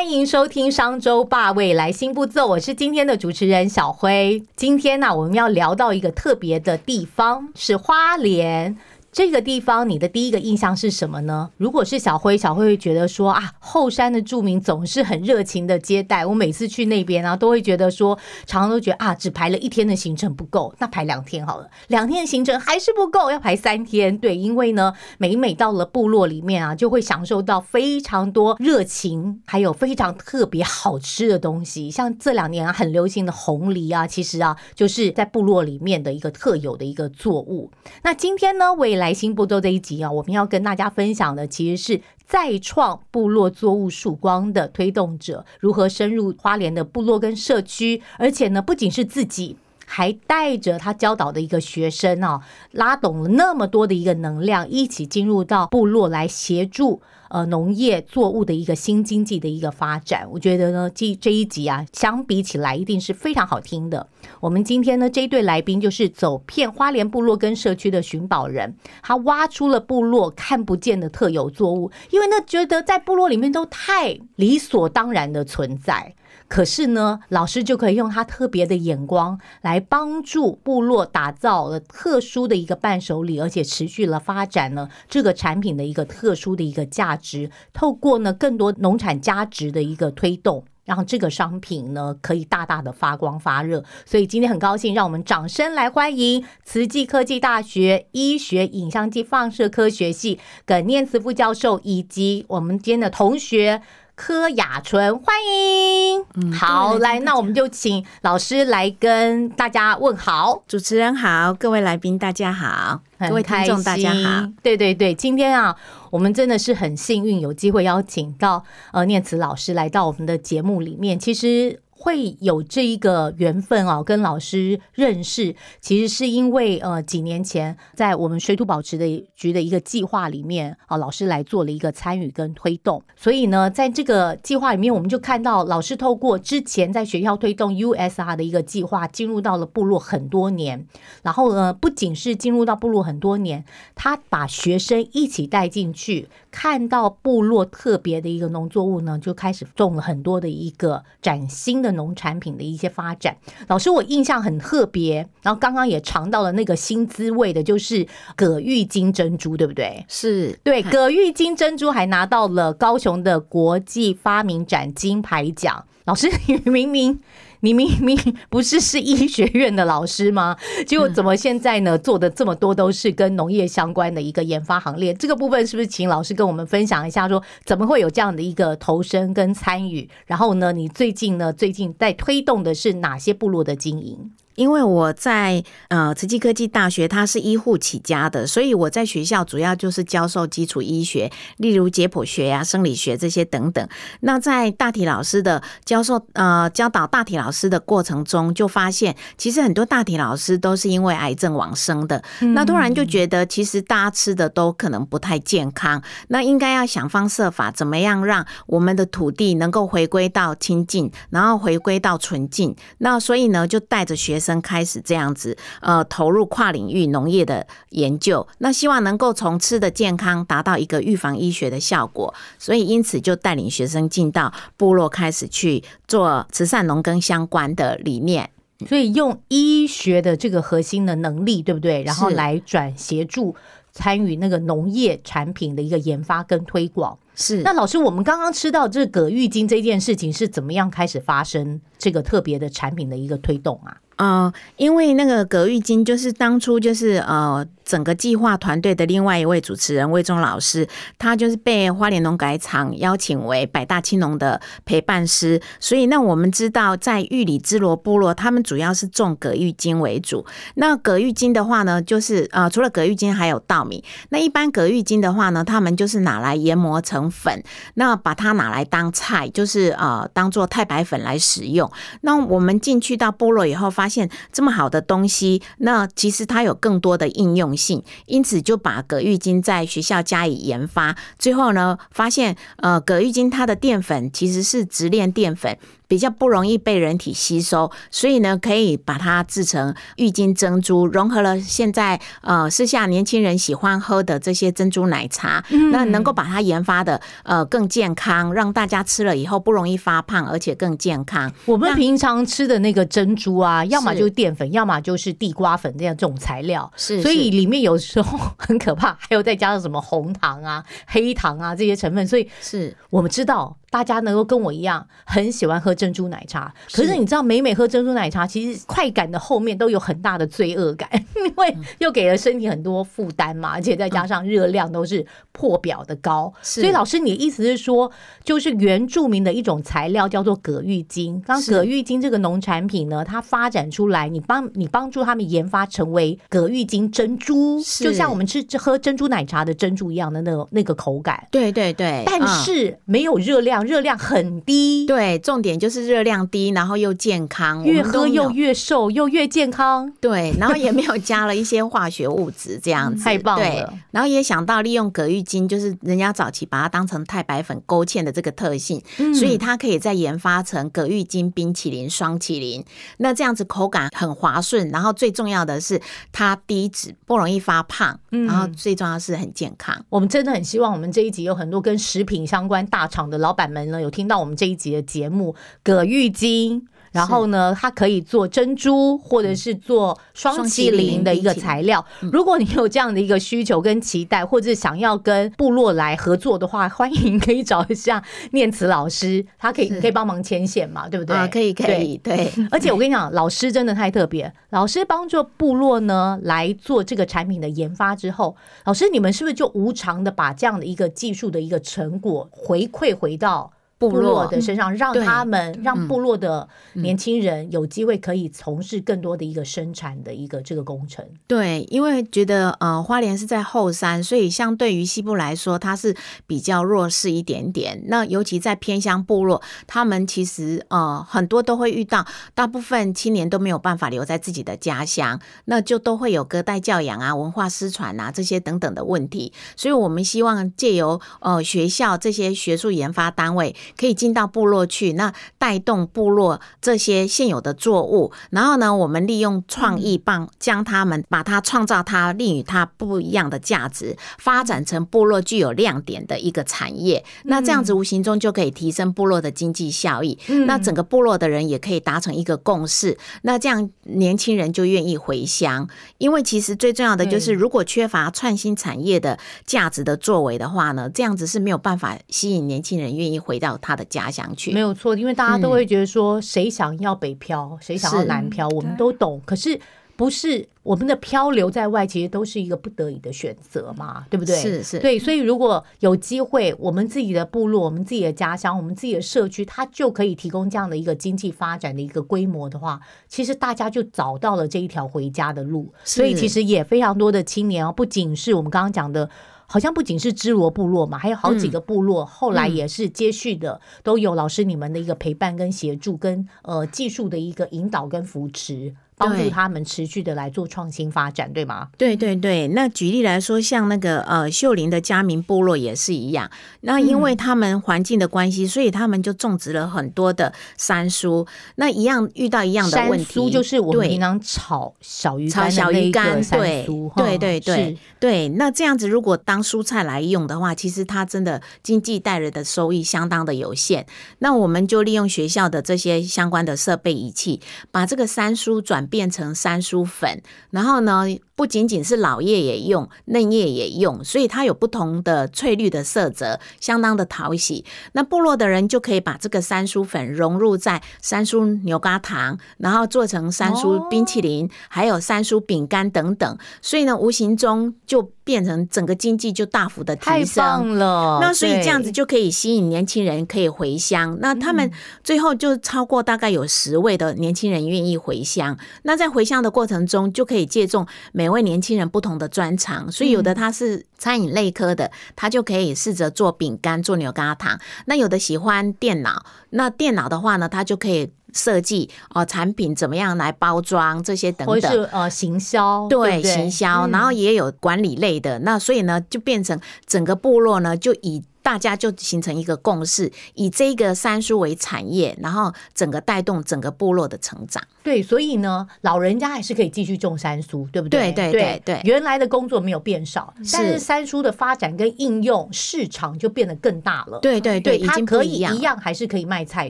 欢迎收听商周霸未来新步骤，我是今天的主持人小辉。今天呢，我们要聊到一个特别的地方，是花莲。这个地方，你的第一个印象是什么呢？如果是小辉，小辉会觉得说啊，后山的住民总是很热情的接待我。每次去那边啊，都会觉得说，常常都觉得啊，只排了一天的行程不够，那排两天好了。两天的行程还是不够，要排三天。对，因为呢，每每到了部落里面啊，就会享受到非常多热情，还有非常特别好吃的东西。像这两年啊，很流行的红梨啊，其实啊，就是在部落里面的一个特有的一个作物。那今天呢，为来新步骤这一集啊，我们要跟大家分享的其实是再创部落作物曙光的推动者，如何深入花莲的部落跟社区，而且呢，不仅是自己，还带着他教导的一个学生啊，拉拢了那么多的一个能量，一起进入到部落来协助。呃，农业作物的一个新经济的一个发展，我觉得呢，这这一集啊，相比起来一定是非常好听的。我们今天呢，这一对来宾就是走遍花莲部落跟社区的寻宝人，他挖出了部落看不见的特有作物，因为那觉得在部落里面都太理所当然的存在。可是呢，老师就可以用他特别的眼光来帮助部落打造了特殊的一个伴手礼，而且持续了发展呢这个产品的一个特殊的一个价值。透过呢更多农产价值的一个推动，让这个商品呢可以大大的发光发热。所以今天很高兴，让我们掌声来欢迎慈济科技大学医学影像及放射科学系耿念慈副教授，以及我们今天的同学。柯雅纯，欢迎。好，来，那我们就请老师来跟大家问好。主持人好，各位来宾大家好，各位听众大家好。对对对，今天啊，我们真的是很幸运，有机会邀请到呃念慈老师来到我们的节目里面。其实。会有这一个缘分啊，跟老师认识，其实是因为呃几年前在我们水土保持的局的一个计划里面啊，老师来做了一个参与跟推动。所以呢，在这个计划里面，我们就看到老师透过之前在学校推动 USR 的一个计划，进入到了部落很多年。然后呢，不仅是进入到部落很多年，他把学生一起带进去，看到部落特别的一个农作物呢，就开始种了很多的一个崭新的。农产品的一些发展，老师我印象很特别，然后刚刚也尝到了那个新滋味的，就是葛玉金珍珠，对不对？是对，葛玉金珍珠还拿到了高雄的国际发明展金牌奖。老师，你明明。你明 明不是是医学院的老师吗？结果怎么现在呢？做的这么多都是跟农业相关的一个研发行列，这个部分是不是请老师跟我们分享一下？说怎么会有这样的一个投身跟参与？然后呢，你最近呢，最近在推动的是哪些部落的经营？因为我在呃慈济科技大学，它是医护起家的，所以我在学校主要就是教授基础医学，例如解剖学呀、生理学这些等等。那在大体老师的教授呃教导大体老师的过程中，就发现其实很多大体老师都是因为癌症往生的。那突然就觉得，其实大家吃的都可能不太健康，那应该要想方设法，怎么样让我们的土地能够回归到清净，然后回归到纯净。那所以呢，就带着学生。开始这样子，呃，投入跨领域农业的研究，那希望能够从吃的健康达到一个预防医学的效果，所以因此就带领学生进到部落，开始去做慈善农耕相关的理念，所以用医学的这个核心的能力，对不对？然后来转协助参与那个农业产品的一个研发跟推广。是，那老师，我们刚刚吃到这葛玉金这件事情是怎么样开始发生？这个特别的产品的一个推动啊？呃，因为那个葛玉金就是当初就是呃。整个计划团队的另外一位主持人魏忠老师，他就是被花莲农改场邀请为百大青农的陪伴师。所以，那我们知道，在玉里之罗部落，他们主要是种葛玉金为主。那葛玉金的话呢，就是呃，除了葛玉金，还有稻米。那一般葛玉金的话呢，他们就是拿来研磨成粉，那把它拿来当菜，就是呃，当做太白粉来使用。那我们进去到部落以后，发现这么好的东西，那其实它有更多的应用。性，因此就把葛玉金在学校加以研发，最后呢，发现呃，葛玉金它的淀粉其实是直链淀粉。比较不容易被人体吸收，所以呢，可以把它制成郁金珍珠，融合了现在呃时下年轻人喜欢喝的这些珍珠奶茶，那能够把它研发的呃更健康，让大家吃了以后不容易发胖，而且更健康。我们平常吃的那个珍珠啊，要么就是淀粉，要么就是地瓜粉这样这种材料，是，所以里面有时候很可怕，还有再加上什么红糖啊、黑糖啊这些成分，所以是我们知道。大家能够跟我一样很喜欢喝珍珠奶茶，可是你知道，每每喝珍珠奶茶，其实快感的后面都有很大的罪恶感，因为又给了身体很多负担嘛，而且再加上热量都是破表的高。所以老师，你的意思是说，就是原住民的一种材料叫做葛玉金。刚葛玉金这个农产品呢，它发展出来，你帮你帮助他们研发成为葛玉金珍珠，就像我们吃喝珍珠奶茶的珍珠一样的那个那个口感。对对对，但是没有热量。热量很低，对，重点就是热量低，然后又健康，越喝又越瘦，又越健康，对，然后也没有加了一些化学物质，这样子 太棒了。然后也想到利用葛玉金，就是人家早期把它当成太白粉勾芡的这个特性，所以它可以再研发成葛玉金冰淇淋、双淇淋。那这样子口感很滑顺，然后最重要的是它低脂，不容易发胖，然后最重要是很健康。我们真的很希望我们这一集有很多跟食品相关大厂的老板。们呢有听到我们这一集的节目，葛玉金。然后呢，它可以做珍珠，或者是做双麒麟的一个材料。如果你有这样的一个需求跟期待，或者想要跟部落来合作的话，欢迎 可以找一下念慈老师，他可以可以帮忙牵线嘛，对不对？啊，可以可以，对。而且我跟你讲，老师真的太特别，老师帮助部落呢来做这个产品的研发之后，老师你们是不是就无偿的把这样的一个技术的一个成果回馈回到？部落的身上，让他们让部落的年轻人有机会可以从事更多的一个生产的一个这个工程。对，因为觉得呃花莲是在后山，所以相对于西部来说，它是比较弱势一点点。那尤其在偏乡部落，他们其实呃很多都会遇到，大部分青年都没有办法留在自己的家乡，那就都会有隔代教养啊、文化失传啊这些等等的问题。所以我们希望借由呃学校这些学术研发单位。可以进到部落去，那带动部落这些现有的作物，然后呢，我们利用创意棒将他们把它创造它另与它不一样的价值，发展成部落具有亮点的一个产业。那这样子无形中就可以提升部落的经济效益。那整个部落的人也可以达成一个共识。那这样年轻人就愿意回乡，因为其实最重要的就是，如果缺乏创新产业的价值的作为的话呢，这样子是没有办法吸引年轻人愿意回到。他的家乡去没有错，因为大家都会觉得说，谁想要北漂，谁想要南漂，我们都懂。可是不是我们的漂流在外，其实都是一个不得已的选择嘛，对不对？是是，对。所以如果有机会，我们自己的部落、我们自己的家乡、我们自己的社区，它就可以提供这样的一个经济发展的一个规模的话，其实大家就找到了这一条回家的路。所以其实也非常多的青年啊，不仅是我们刚刚讲的。好像不仅是支罗部落嘛，还有好几个部落，后来也是接续的，都有老师你们的一个陪伴跟协助，跟呃技术的一个引导跟扶持。帮助他们持续的来做创新发展，对吗？对对对。那举例来说，像那个呃秀林的嘉明部落也是一样。那因为他们环境的关系，所以他们就种植了很多的山苏。那一样遇到一样的问题，就是我们平常炒小鱼炒小鱼干，对对对对对。那这样子如果当蔬菜来用的话，其实它真的经济带来的收益相当的有限。那我们就利用学校的这些相关的设备仪器，把这个山苏转。变成三叔粉，然后呢，不仅仅是老叶也用，嫩叶也用，所以它有不同的翠绿的色泽，相当的讨喜。那部落的人就可以把这个三叔粉融入在三叔牛轧糖，然后做成三叔冰淇淋，还有三叔饼干等等。所以呢，无形中就变成整个经济就大幅的提升。棒了！那所以这样子就可以吸引年轻人可以回乡。那他们最后就超过大概有十位的年轻人愿意回乡。那在回乡的过程中，就可以借重每位年轻人不同的专长。所以有的他是餐饮类科的，他就可以试着做饼干、做牛轧糖。那有的喜欢电脑，那电脑的话呢，他就可以设计哦产品怎么样来包装这些等等或。是呃行销，对行销，嗯然后也有管理类的，那所以呢，就变成整个部落呢，就以大家就形成一个共识，以这个三叔为产业，然后整个带动整个部落的成长。对，所以呢，老人家还是可以继续种三苏，对不对？对对对对原来的工作没有变少，但是是。山苏的发展跟应用市场就变得更大了。对对对，已它可以一样还是可以卖菜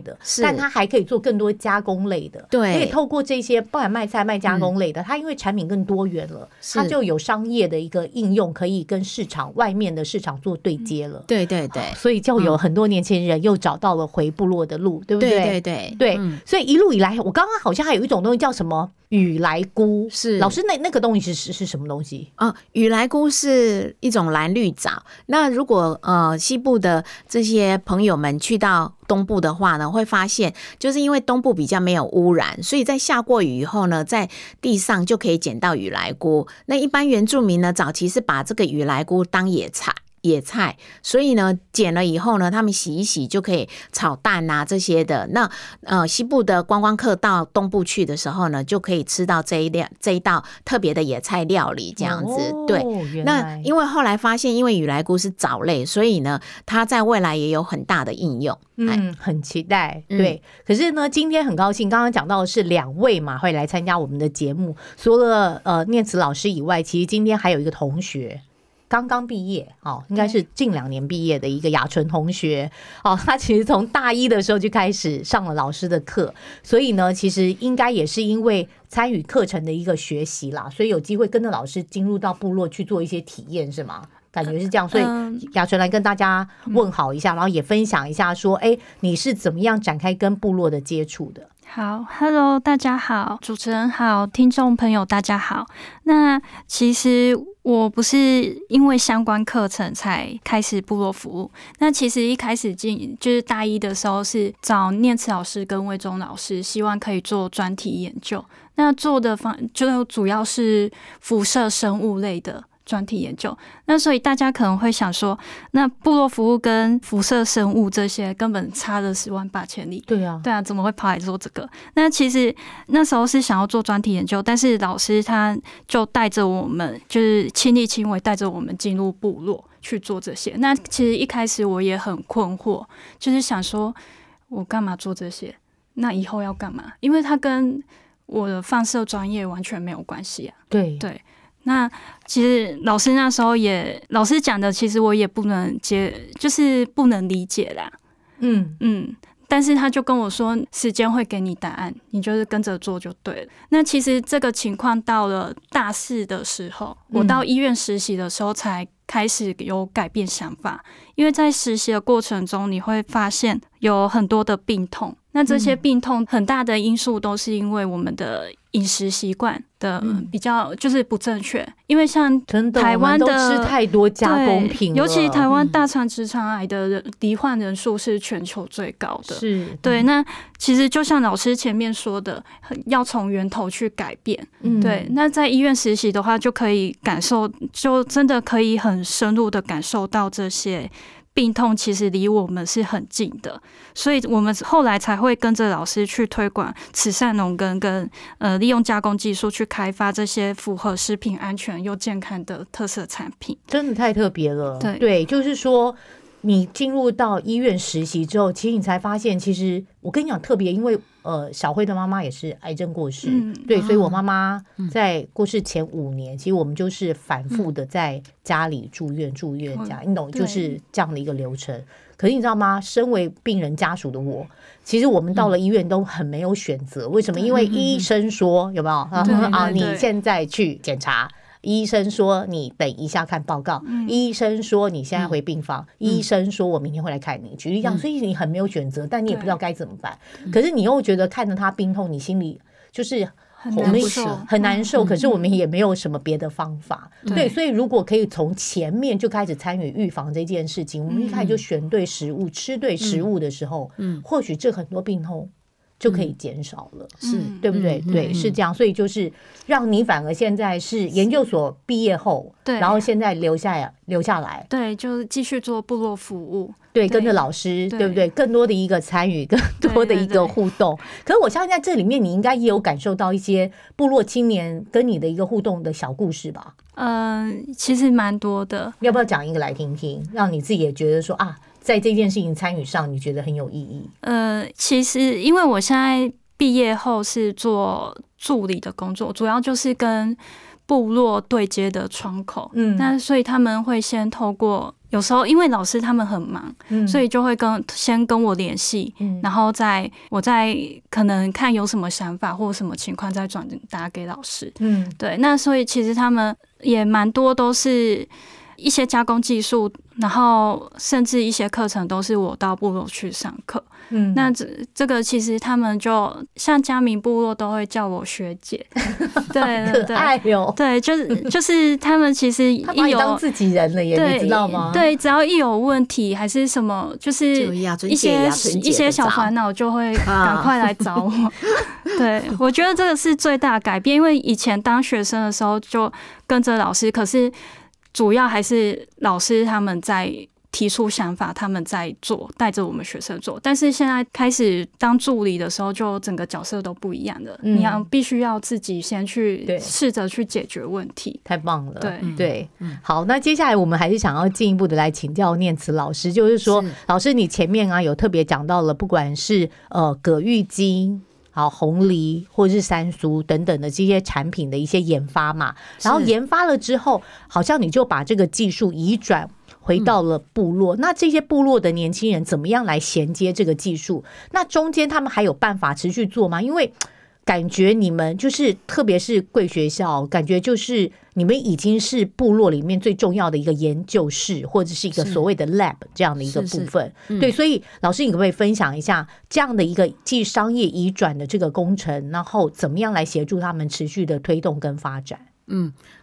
的，是。但它还可以做更多加工类的。对。可以透过这些，不管卖菜卖加工类的，它因为产品更多元了，它就有商业的一个应用，可以跟市场外面的市场做对接了。对对对。所以就有很多年轻人又找到了回部落的路，对不对？对对对。对，嗯。所以一路以来，我刚刚好像还有一种东西叫什么雨来菇，是老师那那个东西是是是什么东西？啊，雨来菇是一种蓝绿藻。那如果呃西部的这些朋友们去到东部的话呢，会发现就是因为东部比较没有污染，所以在下过雨以后呢，在地上就可以捡到雨来菇。那一般原住民呢，早期是把这个雨来菇当野菜。野菜，所以呢，剪了以后呢，他们洗一洗就可以炒蛋啊这些的。那呃，西部的观光客到东部去的时候呢，就可以吃到这一料这一道特别的野菜料理，这样子。哦对，那因为后来发现，因为雨来菇是藻类，所以呢，它在未来也有很大的应用。哎嗯，很期待。嗯对，可是呢，今天很高兴，刚刚讲到的是两位嘛会来参加我们的节目，除了呃念慈老师以外，其实今天还有一个同学。刚刚毕业哦，应该是近两年毕业的一个雅纯同学。哦，他其实从大一的时候就开始上了老师的课，所以呢，其实应该也是因为参与课程的一个学习啦，所以有机会跟着老师进入到部落去做一些体验，是吗？感觉是这样，所以嗯。雅纯来跟大家问好一下，然后也分享一下说，哎，你是怎么样展开跟部落的接触的？好，Hello，大家好，主持人好，听众朋友大家好。那其实我不是因为相关课程才开始部落服务，那其实一开始进就是大一的时候是找念慈老师跟魏忠老师，希望可以做专题研究。那做的方就主要是辐射生物类的。专题研究，那所以大家可能会想说，那部落服务跟辐射生物这些根本差了十万八千里，对啊，对啊，怎么会跑来做这个？那其实那时候是想要做专题研究，但是老师他就带着我们，就是亲力亲为带着我们进入部落去做这些。那其实一开始我也很困惑，就是想说我干嘛做这些？那以后要干嘛？因为它跟我的放射专业完全没有关系啊。对对那其实老师那时候也，老师讲的，其实我也不能接，就是不能理解啦。嗯，嗯，但是他就跟我说，时间会给你答案，你就是跟着做就对了。那其实这个情况到了大四的时候，我到医院实习的时候才开始有改变想法，因为在实习的过程中，你会发现有很多的病痛。那这些病痛很大的因素都是因为我们的饮食习惯的嗯。比较就是不正确，因为像台湾的吃太多加工品尤其台湾嗯大肠直肠癌的人罹患人数是全球最高的。是。对，，那其实就像老师前面说的，要从源头去改变。嗯。对，那在医院实习的话，就可以感受，就真的可以很深入的感受到这些病痛其实离我们是很近的，所以我们后来才会跟着老师去推广慈善农耕跟呃利用加工技术去开发这些符合食品安全又健康的特色产品。真的太特别了。对就是说。你进入到医院实习之后，其实你才发现，其实我跟你讲特别，因为呃，小辉的妈妈也是癌症过世，嗯对，所以我啊妈妈在过世前五年，其实我们就是反复的在家里住院、住院这样，你懂，就是这样的一个流程。可是你知道吗？身为病人家属的我，其实我们到了医院都很没有选择。为什么？因为医生说有没有啊？你现在去检查。医生说你等一下看报告，医生说你现在回病房，医生说我明天会来看你。举例这样，所以你很没有选择，但你也不知道该怎么办。可是你又觉得看着他病痛，你心里就是很我们难受，很难受，可是我们也没有什么别的方法。对，所以如果可以从前面就开始参与预防这件事情，我们一开始就选对食物、吃对食物的时候，嗯，或许这很多病痛就可以减少了，是嗯对不对？嗯对，是这样。所以就是让你反而现在是研究所毕业后，对然后现在留下留下来，对，就是继续做部落服务。对，对跟着老师，对对不对？更多的一个参与，更多的一个对对互动。可是我相信在这里面，你应该也有感受到一些部落青年跟你的一个互动的小故事吧？嗯、其实蛮多的。要不要讲一个来听听，让你自己也觉得说啊，在这件事情参与上，你觉得很有意义？呃，其实因为我现在毕业后是做助理的工作，主要就是跟部落对接的窗口。嗯那所以他们会先透过，有时候因为老师他们很忙，嗯所以就会跟先跟我联系，嗯然后再我再可能看有什么想法或什么情况再转达给老师。嗯对，那所以其实他们也蛮多都是一些加工技术，然后甚至一些课程都是我到部落去上课。嗯那这这个其实他们就像嘉明部落都会叫我学姐，对对可对爱哟，对，就是 就是他们其实一有当自己人了耶，对你知道吗？，对，只要一有问题还是什么，就是一些一些小烦恼就会啊赶快来找我。对，我觉得这个是最大的改变，因为以前当学生的时候就跟着老师，可是主要还是老师他们在。提出想法，他们在做，带着我们学生做。但是现在开始当助理的时候，就整个角色都不一样的。嗯你要必须要自己先去对试着去解决问题。太棒了。对对，好，那接下来我们还是想要进一步的来请教念慈老师，就是说，是老师你前面啊有特别讲到了，不管是呃葛玉金。好，红梨或者是山苏等等的这些产品的一些研发嘛，然后研发了之后，好像你就把这个技术移转回到了部落。那这些部落的年轻人怎么样来衔接这个技术？那中间他们还有办法持续做吗？因为感觉你们就是，特别是贵学校，感觉就是你们已经是部落里面最重要的一个研究室，或者是一个所谓的 lab 这样的一个是是部分。嗯对，所以老师，你可不可以分享一下这样的一个既商业移转的这个工程，然后怎么样来协助他们持续的推动跟发展？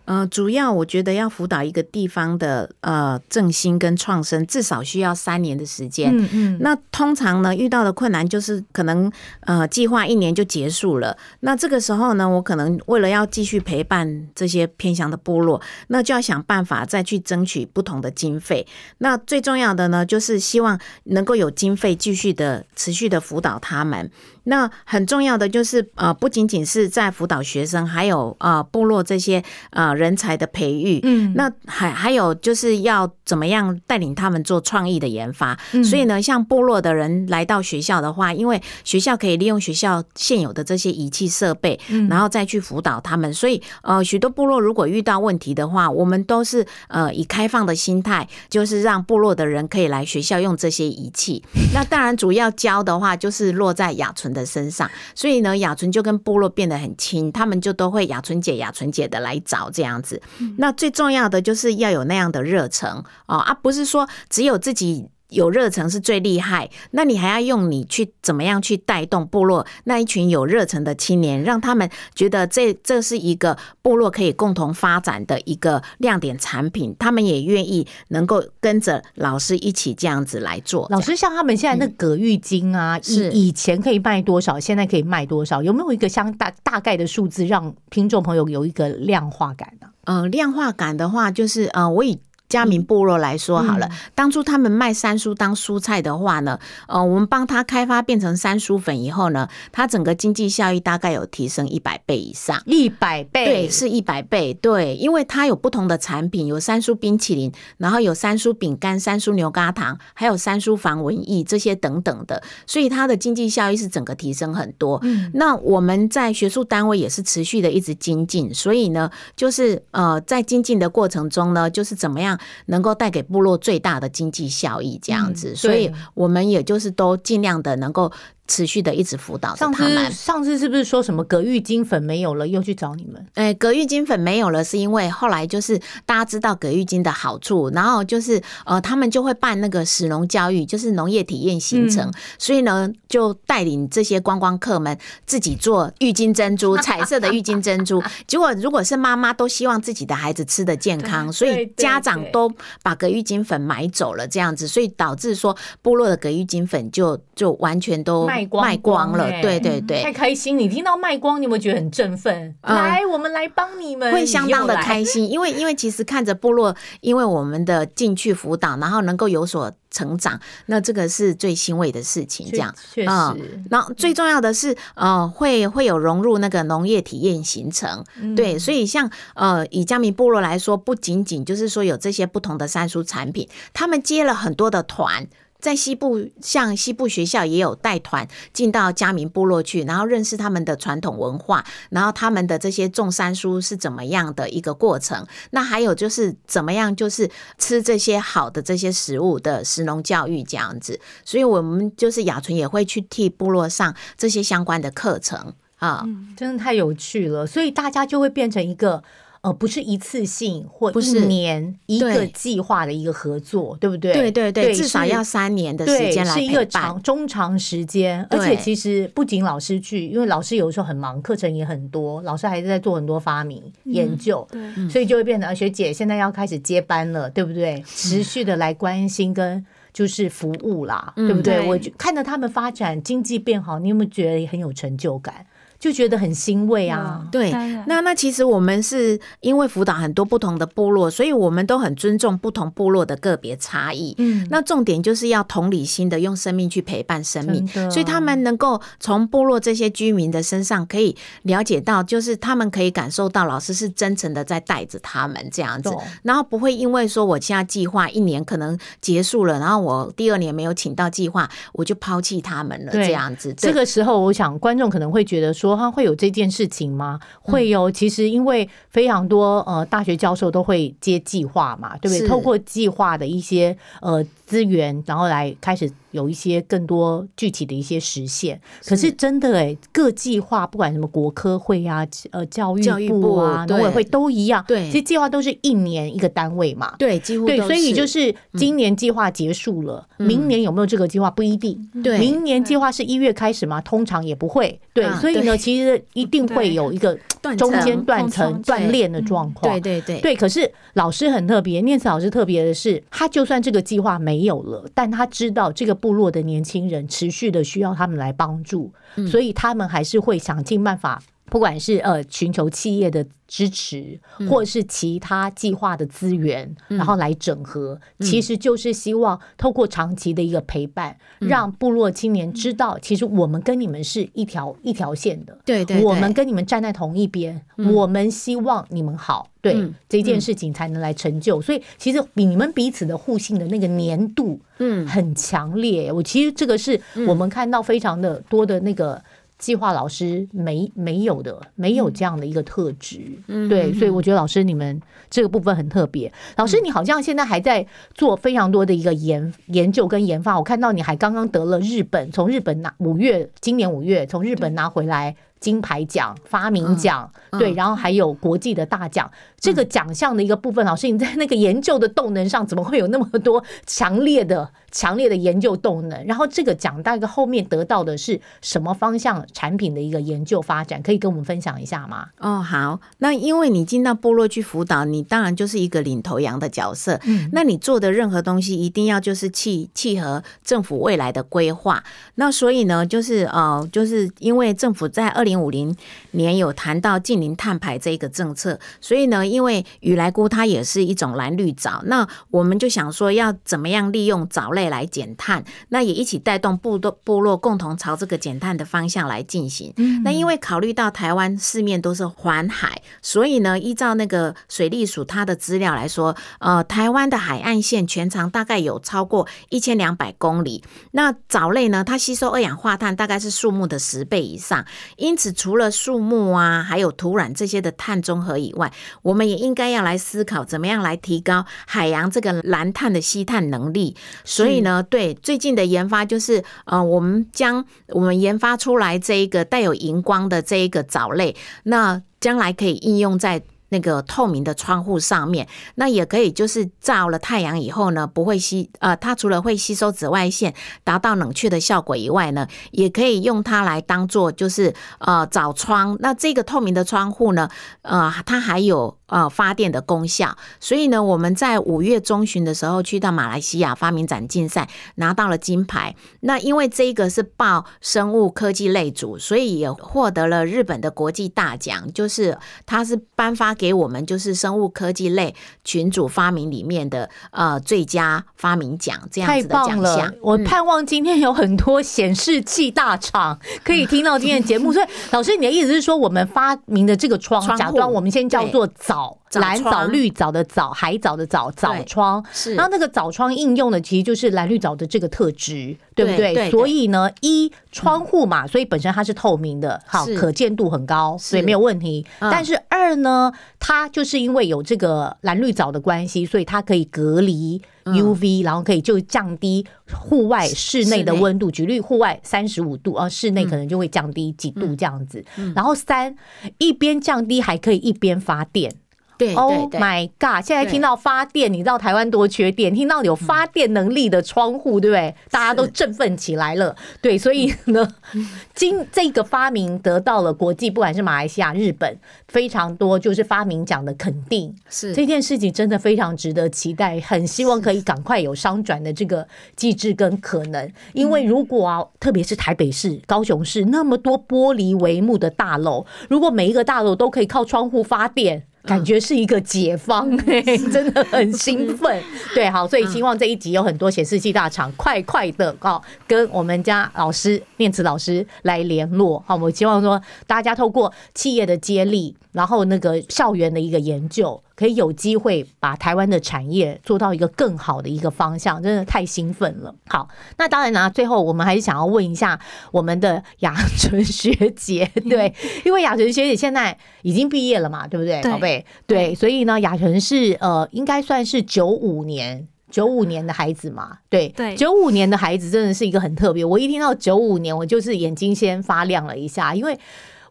嗯呃，主要我觉得要辅导一个地方的呃振兴跟创生，至少需要三年的时间。嗯嗯，那通常呢，遇到的困难就是可能呃计划一年就结束了。那这个时候呢，我可能为了要继续陪伴这些偏乡的部落，那就要想办法再去争取不同的经费。那最重要的呢，就是希望能够有经费继续的持续的辅导他们。那很重要的就是呃，不仅仅是在辅导学生，还有呃部落这些呃人才的培育。嗯那还还有就是要怎么样带领他们做创意的研发。嗯所以呢，像部落的人来到学校的话，因为学校可以利用学校现有的这些仪器设备，嗯然后再去辅导他们。所以呃，许多部落如果遇到问题的话，我们都是呃以开放的心态，就是让部落的人可以来学校用这些仪器。那当然，主要教的话就是落在雅纯的身上，所以呢，雅纯就跟部落变得很亲，他们就都会雅纯姐、雅纯姐的来找这样子。那最重要的就是要有那样的热忱哦，啊，不是说只有自己。有热忱是最厉害，那你还要用你去怎么样去带动部落那一群有热忱的青年，让他们觉得这这是一个部落可以共同发展的一个亮点产品，他们也愿意能够跟着老师一起这样子来做。老师，像他们现在那葛玉金啊，是以以前可以卖多少，现在可以卖多少？有没有一个相大大概的数字，让听众朋友有一个量化感呢、呃，量化感的话，就是呃，我以嘉明部落来说好了，当初他们卖三叔当蔬菜的话呢，呃，我们帮他开发变成三叔粉以后呢，他整个经济效益大概有提升一百倍以上。一百倍，对，是一百倍。对，因为它有不同的产品，有三叔冰淇淋，然后有三叔饼干、三叔牛轧糖，还有三叔防蚊液这些等等的，所以它的经济效益是整个提升很多。嗯那我们在学术单位也是持续的一直精进，所以呢，就是呃，在精进的过程中呢，就是怎么样样能够带给部落最大的经济效益这样子，嗯所以我们也就是都尽量的能够持续的一直辅导着上次他们。上次是不是说什么葛玉金粉没有了，又去找你们？哎，葛玉金粉没有了，是因为后来就是大家知道葛玉金的好处，然后就是呃，他们就会办那个使农教育，就是农业体验行程，嗯所以呢，就带领这些观光客们自己做郁金珍珠，彩色的郁金珍珠。结果如果是妈妈都希望自己的孩子吃的健康，所以家长都把葛玉金粉买走了，这样子，所以导致说部落的葛玉金粉就就完全都卖光卖光了。欸对对对，太开心！你听到卖光，你有没有觉得很振奋？嗯来，我们来帮你们，会相当的开心，因为因为其实看着部落，因为我们的进去辅导，然后能够有所成长，那这个是最欣慰的事情。这样，确确嗯实，然后最重要的是，呃，会会有融入那个农业体验行程，嗯对，所以像呃以江明部落来说，不仅仅就是说有这些不同的山蔬产品，他们接了很多的团。在西部，像西部学校也有带团进到嘉明部落去，然后认识他们的传统文化，然后他们的这些种山书是怎么样的一个过程。那还有就是怎么样，就是吃这些好的这些食物的食农教育这样子。所以我们就是雅纯也会去替部落上这些相关的课程啊。真的太有趣了，所以大家就会变成一个。呃，不是一次性或一不是年一个计划的一个合作，对不对？对对对，至少要三年的时间来是一个长。中长时间，而且其实不仅老师去，因为老师有的时候很忙，课程也很多，老师还是在做很多发明、研究，对，所以就会变成呃学姐现在要开始接班了，对不对？持续的来关心跟。就是服务啦，嗯对不对？对我就看着他们发展，经济变好，你有没有觉得很有成就感？就觉得很欣慰啊！对，那那其实我们是因为辅导很多不同的部落，所以我们都很尊重不同部落的个别差异。嗯，那重点就是要同理心的用生命去陪伴生命，所以他们能够从部落这些居民的身上可以了解到，就是他们可以感受到老师是真诚的在带着他们这样子，然后不会因为说我现在计划一年可能结束了，然后我第二年没有请到计划，我就抛弃他们了这样子。这个时候，我想观众可能会觉得说，他会有这件事情吗？嗯会有。其实因为非常多呃大学教授都会接计划嘛，对不对？是透过计划的一些呃资源，然后来开始有一些更多具体的一些实现。可是真的哎，各计划不管什么国科会啊、呃教教育育部啊、农委会都一样。对其实计划都是一年一个单位嘛。对，几乎对，所以就是嗯今年计划结束了，明年有没有这个计划不一定。对明年计划是一月开始嘛？通常也不会。对，啊所以呢，其实一定会有一个断中间断层空断裂的状况。对对对对，可是老师很特别，念慈老师特别的是，他就算这个计划没有了，但他知道这个部落的年轻人持续的需要他们来帮助，嗯所以他们还是会想尽办法。不管是呃寻求企业的支持，嗯。或者是其他计划的资源，然后来整合，其实就是希望透过长期的一个陪伴，嗯。让部落青年知道，其实我们跟你们是一条一条线的。对对，我们跟你们站在同一边，我们希望你们好，对、嗯。这件事情才能来成就。所以其实你们彼此的互信的那个粘度，嗯。很强烈。我其实这个是我们看到非常的多的那个。计划老师没没有的，没有这样的一个特质，嗯对，所以我觉得老师你们这个部分很特别。老嗯师，你好像现在还在做非常多的一个研研究跟研发，我看到你还刚刚得了日本，从日本拿五月，今年五月从日本拿回来金牌奖、发明奖，嗯对，然后还有国际的大奖。这个奖项的一个部分，老师你在那个研究的动能上，怎么会有那么多强烈的、强烈的研究动能？然后这个奖大概后面得到的是什么方向产品的一个研究发展？可以跟我们分享一下吗？哦，好，那因为你进到部落去辅导，你当然就是一个领头羊的角色。嗯，那你做的任何东西一定要就是契契合政府未来的规划。那所以呢，就是呃，就是因为政府在二零五零年有谈到近零碳排这一个政策，所以呢，因为雨来菇它也是一种蓝绿藻，那我们就想说要怎么样利用藻类来减碳，那也一起带动部落部落共同朝这个减碳的方向来进行。那因为考虑到台湾四面都是环海，所以呢，依照那个水利署它的资料来说，呃，台湾的海岸线全长大概有超过一千两百公里。那藻类呢，它吸收二氧化碳大概是树木的十倍以上，因此，除了树木啊，还有土壤这些的碳中和以外，我们也应该要来思考怎么样来提高海洋这个蓝碳的吸碳能力。所以呢，对最近的研发就是，呃，我们将我们研发出来这一个带有荧光的这一个藻类，那将来可以应用在。那个透明的窗户上面，那也可以就是照了太阳以后呢，不会吸呃，它除了会吸收紫外线，达到冷却的效果以外呢，也可以用它来当做就是呃找窗。那这个透明的窗户呢，呃，它还有。呃，发电的功效，所以呢，我们在五月中旬的时候去到马来西亚发明展竞赛，拿到了金牌。那因为这个是报生物科技类组，所以也获得了日本的国际大奖，就是它是颁发给我们就是生物科技类群组发明里面的呃最佳发明奖这样子的奖项。我盼望今天有很多显示器大厂可以听到今天的节目。所以，老师，你的意思是说，我们发明的这个窗，假装我们先叫做早。蓝藻、绿藻的藻、海藻的藻、藻窗，是。然后那个藻窗应用的其实就是蓝绿藻的这个特质，对不对？所以呢，一窗户嘛，所以本身它是透明的，好，可见度很高，所以没有问题。但是二呢，它就是因为有这个蓝绿藻的关系，所以它可以隔离 UV，然后可以就降低户外室内的温度。举例，户外三十五度啊，室内可能就会降低几度这样子。然后三一边降低，还可以一边发电。对，Oh my God！现在听到发电，你知道台湾多缺电？听到有发电能力的窗户，对不对？大家都振奋起来了。对，所以呢，今这个发明得到了国际，不管是马来西亚、日本，非常多就是发明奖的肯定。是这件事情真的非常值得期待，很希望可以赶快有商转的这个机制跟可能。因为如果啊，特别是台北市、高雄市那么多玻璃帷幕的大楼，如果每一个大楼都可以靠窗户发电。感觉是一个解放，真的很兴奋。对，好，所以希望这一集有很多显示器大厂快快的哦，跟我们家老师念慈老师来联络。好，我希望说大家透过企业的接力，然后那个校园的一个研究。可以有机会把台湾的产业做到一个更好的一个方向，真的太兴奋了。好，那当然呢，最后我们还是想要问一下我们的雅纯学姐，对，因为雅纯学姐现在已经毕业了嘛，对不对，宝贝？对，所以呢，雅纯是呃，应该算是九五年九五年的孩子嘛，对对，九五年的孩子真的是一个很特别。我一听到九五年，我就是眼睛先发亮了一下，因为。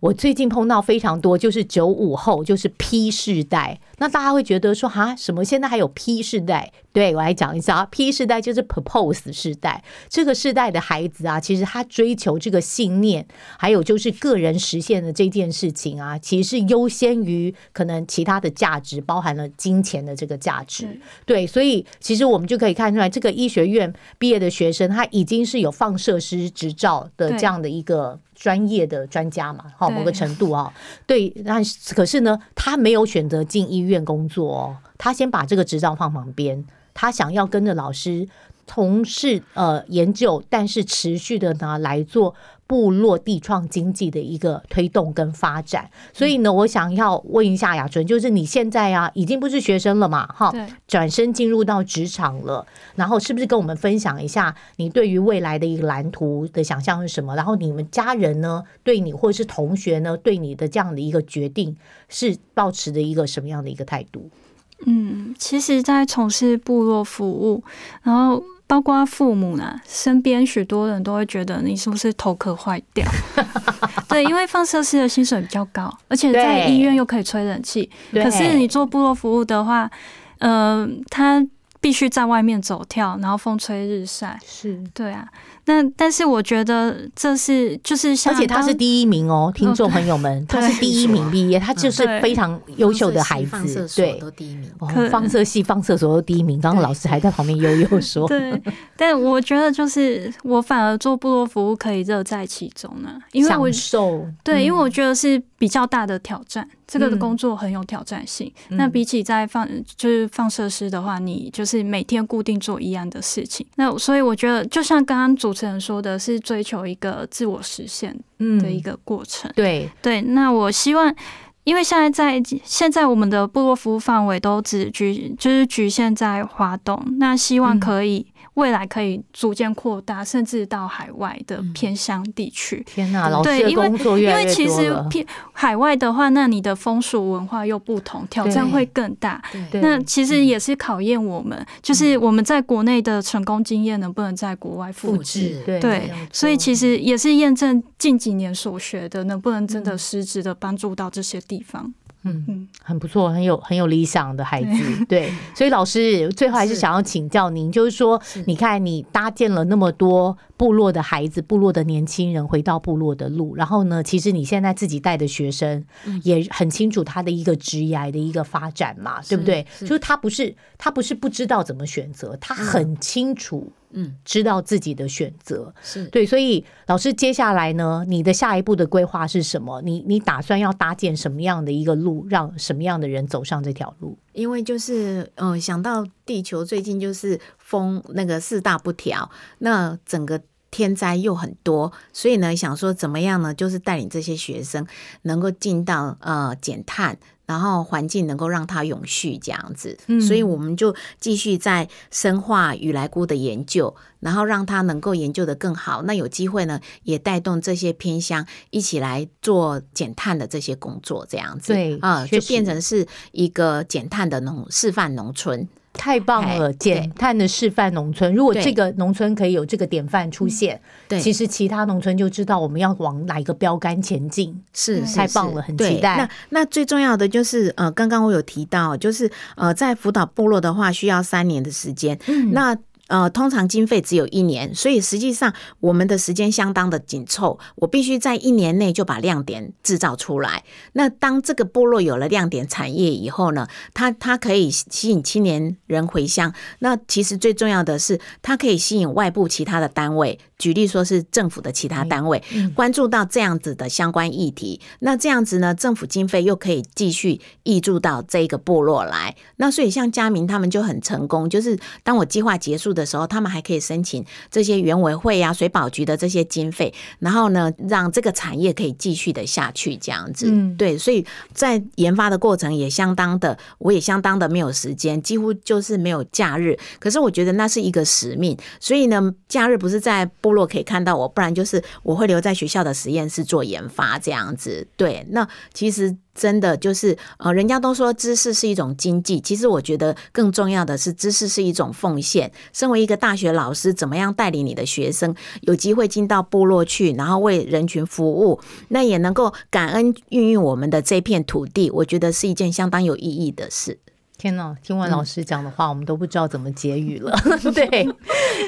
我最近碰到非常多，就是九五后，就是 P 世代。那大家会觉得说，哈，什么现在还有 P 世代？对我来讲一下啊，P 世代就是 Propose 世代。这个世代的孩子啊，其实他追求这个信念，还有就是个人实现的这件事情啊，其实是优先于可能其他的价值，包含了金钱的这个价值。对，所以其实我们就可以看出来，这个医学院毕业的学生，他已经是有放射师执照的这样的一个。专业的专家嘛，好某个程度啊，对，那可是呢，他没有选择进医院工作哦，他先把这个执照放旁边，他想要跟着老师从事呃研究，但是持续的呢来做。部落地创经济的一个推动跟发展，所以呢，我想要问一下雅纯，就是你现在啊，已经不是学生了嘛，哈，转身进入到职场了，然后是不是跟我们分享一下你对于未来的一个蓝图的想象是什么？然后你们家人呢，对你或者是同学呢，对你的这样的一个决定是保持的一个什么样的一个态度？嗯，其实，在从事部落服务，然后。包括父母呢，身边许多人都会觉得你是不是头壳坏掉？对，因为放射师的薪水比较高，而且在医院又可以吹冷气。可是你做部落服务的话，呃，他必须在外面走跳，然后风吹日晒。是，对啊。那但是我觉得这是就是，而且他是第一名哦，听众朋友们，他是第一名毕业，他就是非常优秀的孩子，对，都第一名。放射系、放射所都第一名，刚刚老师还在旁边悠悠说。对，但我觉得就是我反而做部落服务可以乐在其中呢，因为我受。对，因为我觉得是比较大的挑战，这个的工作很有挑战性。那比起在放就是放射师的话，你就是每天固定做一样的事情，那所以我觉得就像刚刚主。持人说的是追求一个自我实现的一个过程。对对，那我希望，因为现在在现在我们的部落服务范围都只局就是局限在华东，那希望可以未来可以逐渐扩大，甚至到海外的偏乡地区。天哪，老师的工作越来越因为其。实偏海外的话，那你的风俗文化又不同，挑战对会更大。那其实也是考验我们，就是我们在国内的成功经验能不能在国外复制。对对，所以其实也是验证近几年所学的，能不能真的实质的帮助到这些地方。嗯。嗯，很不错，很有很有理想的孩子，对，所以老师最后还是是想要请教您，就是说，你看你搭建了那么多部落的孩子、部落的年轻人回到部落的路，然后呢，其实你现在自己带的学生也很清楚他的一个职业的一个发展嘛，对不对？就是他不是他不是不知道怎么选择，他很清楚，嗯，知道自己的选择，是对，所以老师接下来呢，你的下一步的规划是什么？你你打算要搭建什么样的一个路，让什么样的人走上这条路？因为就是呃，想到地球最近就是风那个四大不调，那整个天灾又很多，所以呢，想说怎么样呢？就是带领这些学生能够进到呃减碳。然后环境能够让它永续这样子，嗯所以我们就继续在深化雨来菇的研究，然后让它能够研究的更好。那有机会呢，也带动这些偏乡一起来做减碳的这些工作，这样子，对啊、确就变成是一个减碳的农示范农村。太棒了！哎减碳的示范农村，如果这个农村可以有这个典范出现，对，其实其他农村就知道我们要往哪一个标杆前进。是太棒了很期待。那那最重要的就是呃，刚刚我有提到，就是呃，在辅导部落的话，需要三年的时间。嗯。那呃，通常经费只有一年，所以实际上我们的时间相当的紧凑，我必须在一年内就把亮点制造出来。那当这个部落有了亮点产业以后呢，它它可以吸引青年人回乡。那其实最重要的是，它可以吸引外部其他的单位，举例说是政府的其他单位，关注到这样子的相关议题。那这样子呢，政府经费又可以继续挹注到这个部落来。那所以像嘉明他们就很成功，就是当我计划结束的时候，他们还可以申请这些园委会啊、水保局的这些经费，然后呢，让这个产业可以继续的下去，这样子。嗯对，所以在研发的过程也相当的，我也相当的没有时间，几乎就是没有假日。可是我觉得那是一个使命，所以呢，假日不是在部落可以看到我，不然就是我会留在学校的实验室做研发这样子。对，那其实。真的就是，呃，人家都说知识是一种经济，其实我觉得更重要的是，知识是一种奉献。身为一个大学老师，怎么样带领你的学生有机会进到部落去，然后为人群服务，那也能够感恩孕育我们的这片土地，我觉得是一件相当有意义的事。天呐，听完老师讲的话，我们都不知道怎么结语了。对，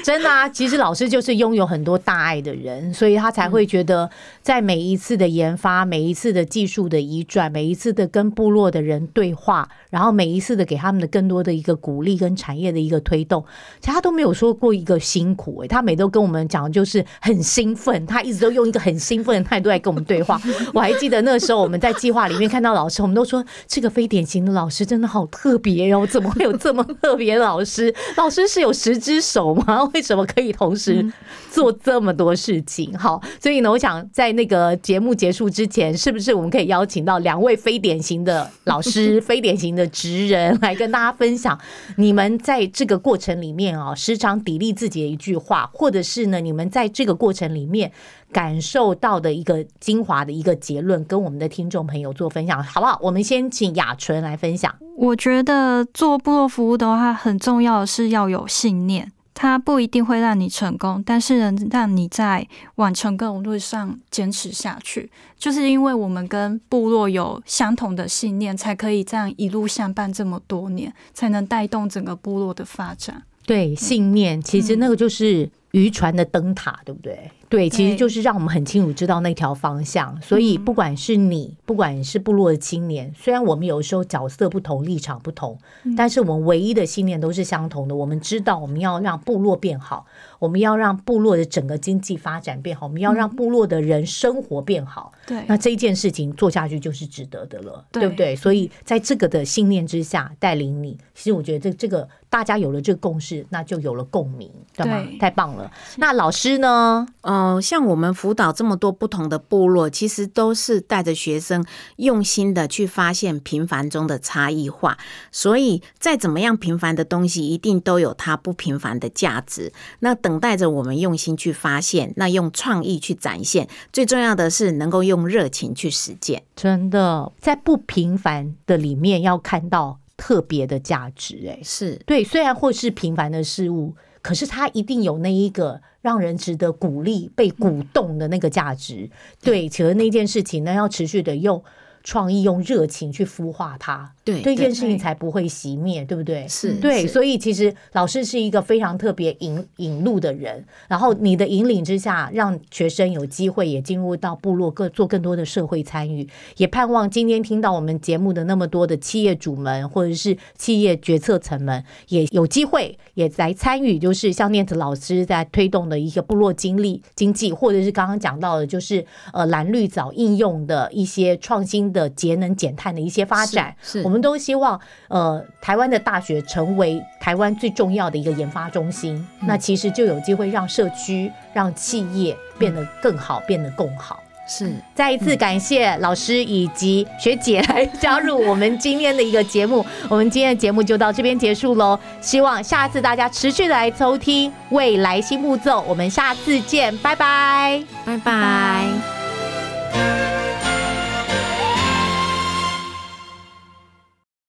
真的啊，其实老师就是拥有很多大爱的人，所以他才会觉得，在每一次的研发、每一次的技术的移转、每一次的跟部落的人对话，然后每一次的给他们的更多的一个鼓励跟产业的一个推动，其实他都没有说过一个辛苦、欸，他每都跟我们讲就是很兴奋，他一直都用一个很兴奋的态度来跟我们对话。我还记得那时候我们在计划里面看到老师，我们都说这个非典型的老师真的好特别哦，怎么会有这么特别的老师？老师是有十只手吗？为什么可以同时做这么多事情？好，所以呢，我想在那个节目结束之前，是不是我们可以邀请到两位非典型的老师、非典型的职人来跟大家分享，你们在这个过程里面啊、时常砥砺自己的一句话，或者是呢，你们在这个过程里面感受到的一个精华的一个结论，跟我们的听众朋友做分享，好不好？我们先请雅纯来分享。我觉得做部落服务的话，很重要的是要有信念。它不一定会让你成功，但是能让你在往成功的路上坚持下去。就是因为我们跟部落有相同的信念，才可以这样一路相伴这么多年，才能带动整个部落的发展。对，信念其实那个就是渔船的灯塔，对不对？对，其实就是让我们很清楚知道那条方向。所以不管是你，不管是部落的青年，虽然我们有时候角色不同、立场不同，但是我们唯一的信念都是相同的。我们知道我们要让部落变好，我们要让部落的整个经济发展变好，我们要让部落的人生活变好。对，那这一件事情做下去就是值得的了，对对不对？所以在这个的信念之下带领你，其实我觉得这这个大家有了这个共识，那就有了共鸣，对吗？对太棒了。那老师呢？呃，像我们辅导这么多不同的部落，其实都是带着学生用心的去发现平凡中的差异化。所以，再怎么样平凡的东西，一定都有它不平凡的价值。那等待着我们用心去发现，那用创意去展现。最重要的是能够用热情去实践。真的在不平凡的里面，要看到特别的价值。哎，是对，虽然或是平凡的事物，可是它一定有那一个让人值得鼓励、被鼓动的那个价值。对，其实那件事情呢，要持续的用创意、用热情去孵化它。对这件事情才不会熄灭，对不对？是对，是所以其实老师是一个非常特别引引路的人，然后你的引领之下，让学生有机会也进入到部落各做更多的社会参与，也盼望今天听到我们节目的那么多的企业主们或者是企业决策层们，也有机会也来参与，就是像念子老师在推动的一个部落经历经济，或者是刚刚讲到的，就是呃蓝绿藻应用的一些创新的节能减碳的一些发展，是是我们都希望呃台湾的大学成为台湾最重要的一个研发中心，那其实就有机会让社区、让企业变得更好，变得更好。是。再一次感谢老师以及学姐来加入我们今天的一个节目，我们今天的节目就到这边结束喽。希望下次大家持续的来收听未来新步骤，我们下次见，拜拜。拜拜。